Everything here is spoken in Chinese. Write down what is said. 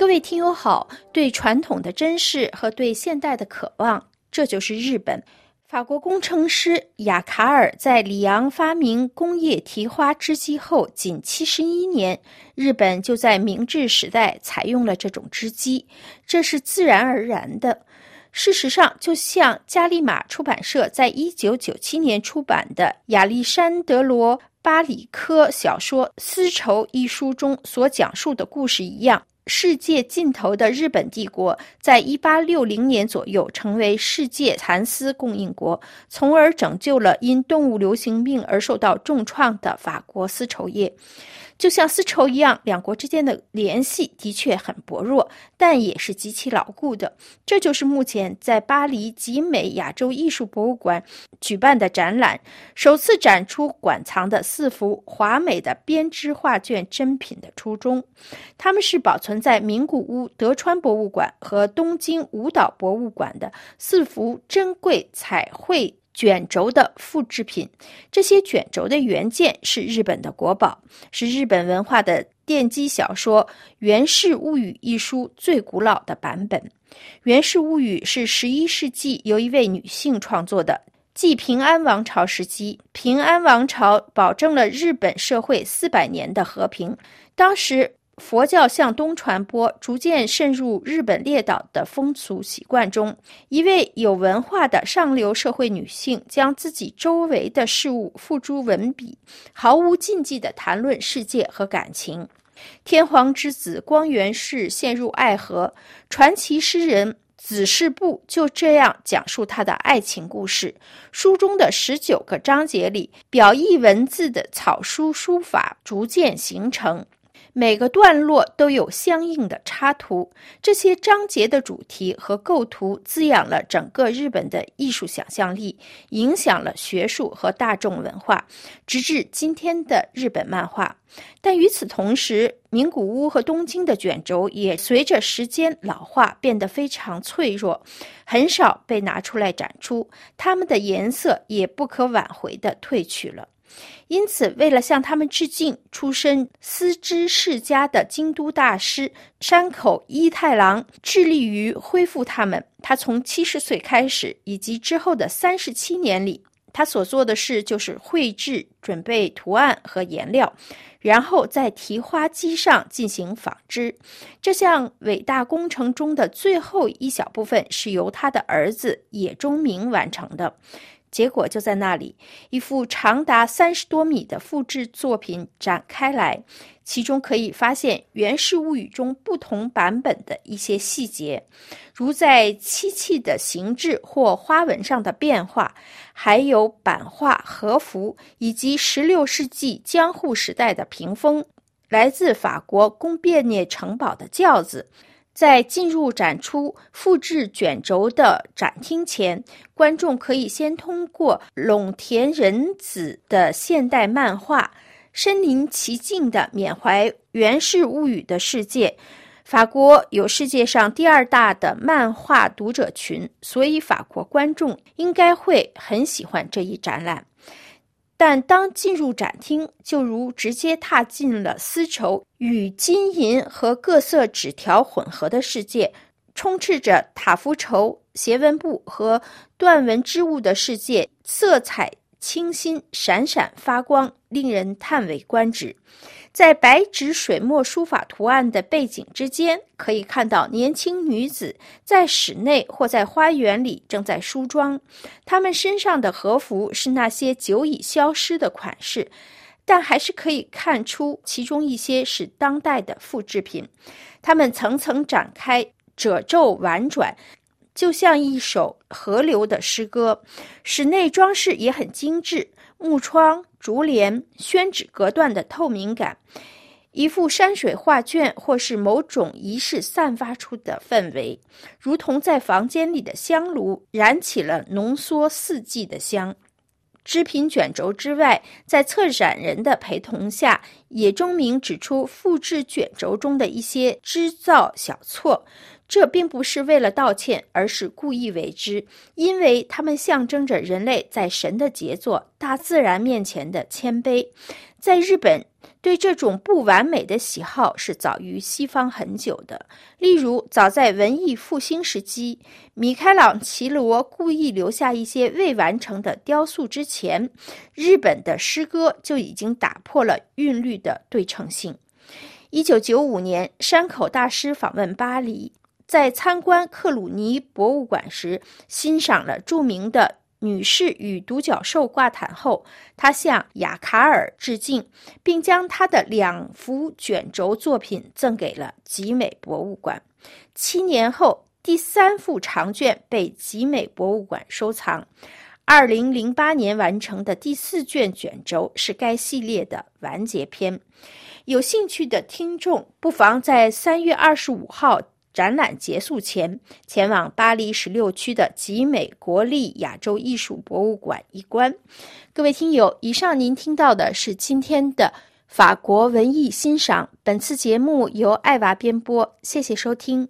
各位听友好，对传统的珍视和对现代的渴望，这就是日本。法国工程师雅卡尔在里昂发明工业提花织机后，仅七十一年，日本就在明治时代采用了这种织机，这是自然而然的。事实上，就像加利玛出版社在一九九七年出版的亚历山德罗·巴里科小说《丝绸》一书中所讲述的故事一样。世界尽头的日本帝国，在一八六零年左右成为世界蚕丝供应国，从而拯救了因动物流行病而受到重创的法国丝绸业。就像丝绸一样，两国之间的联系的确很薄弱，但也是极其牢固的。这就是目前在巴黎集美亚洲艺术博物馆举办的展览，首次展出馆藏的四幅华美的编织画卷珍品的初衷。它们是保存在名古屋德川博物馆和东京舞蹈博物馆的四幅珍贵彩绘。卷轴的复制品，这些卷轴的原件是日本的国宝，是日本文化的奠基小说《源氏物语》一书最古老的版本。《源氏物语》是十一世纪由一位女性创作的，继平安王朝时期，平安王朝保证了日本社会四百年的和平。当时。佛教向东传播，逐渐渗入日本列岛的风俗习惯中。一位有文化的上流社会女性，将自己周围的事物付诸文笔，毫无禁忌地谈论世界和感情。天皇之子光源氏陷入爱河，传奇诗人子氏部就这样讲述他的爱情故事。书中的十九个章节里，表意文字的草书书法逐渐形成。每个段落都有相应的插图，这些章节的主题和构图滋养了整个日本的艺术想象力，影响了学术和大众文化，直至今天的日本漫画。但与此同时，名古屋和东京的卷轴也随着时间老化变得非常脆弱，很少被拿出来展出，它们的颜色也不可挽回地褪去了。因此，为了向他们致敬，出身丝织世家的京都大师山口一太郎致力于恢复他们。他从七十岁开始，以及之后的三十七年里，他所做的事就是绘制、准备图案和颜料，然后在提花机上进行纺织。这项伟大工程中的最后一小部分是由他的儿子野中明完成的。结果就在那里，一幅长达三十多米的复制作品展开来，其中可以发现《源氏物语》中不同版本的一些细节，如在漆器的形制或花纹上的变化，还有版画和服以及十六世纪江户时代的屏风，来自法国宫变涅城堡的轿子。在进入展出复制卷轴的展厅前，观众可以先通过陇田仁子的现代漫画，身临其境地缅怀《源氏物语》的世界。法国有世界上第二大的漫画读者群，所以法国观众应该会很喜欢这一展览。但当进入展厅，就如直接踏进了丝绸与金银和各色纸条混合的世界，充斥着塔夫绸、斜纹布和缎纹织物的世界，色彩清新、闪闪发光，令人叹为观止。在白纸水墨书法图案的背景之间，可以看到年轻女子在室内或在花园里正在梳妆。她们身上的和服是那些久已消失的款式，但还是可以看出其中一些是当代的复制品。它们层层展开，褶皱婉转，就像一首河流的诗歌。室内装饰也很精致。木窗、竹帘、宣纸隔断的透明感，一幅山水画卷或是某种仪式散发出的氛围，如同在房间里的香炉燃起了浓缩四季的香。织品卷轴之外，在策展人的陪同下，野中明指出复制卷轴中的一些织造小错。这并不是为了道歉，而是故意为之，因为它们象征着人类在神的杰作、大自然面前的谦卑。在日本，对这种不完美的喜好是早于西方很久的。例如，早在文艺复兴时期，米开朗琪罗故意留下一些未完成的雕塑之前，日本的诗歌就已经打破了韵律的对称性。一九九五年，山口大师访问巴黎，在参观克鲁尼博物馆时，欣赏了著名的。女士与独角兽挂毯后，他向雅卡尔致敬，并将他的两幅卷轴作品赠给了集美博物馆。七年后，第三幅长卷被集美博物馆收藏。二零零八年完成的第四卷卷轴是该系列的完结篇。有兴趣的听众不妨在三月二十五号。展览结束前，前往巴黎十六区的集美国立亚洲艺术博物馆一观。各位听友，以上您听到的是今天的法国文艺欣赏。本次节目由艾娃编播，谢谢收听。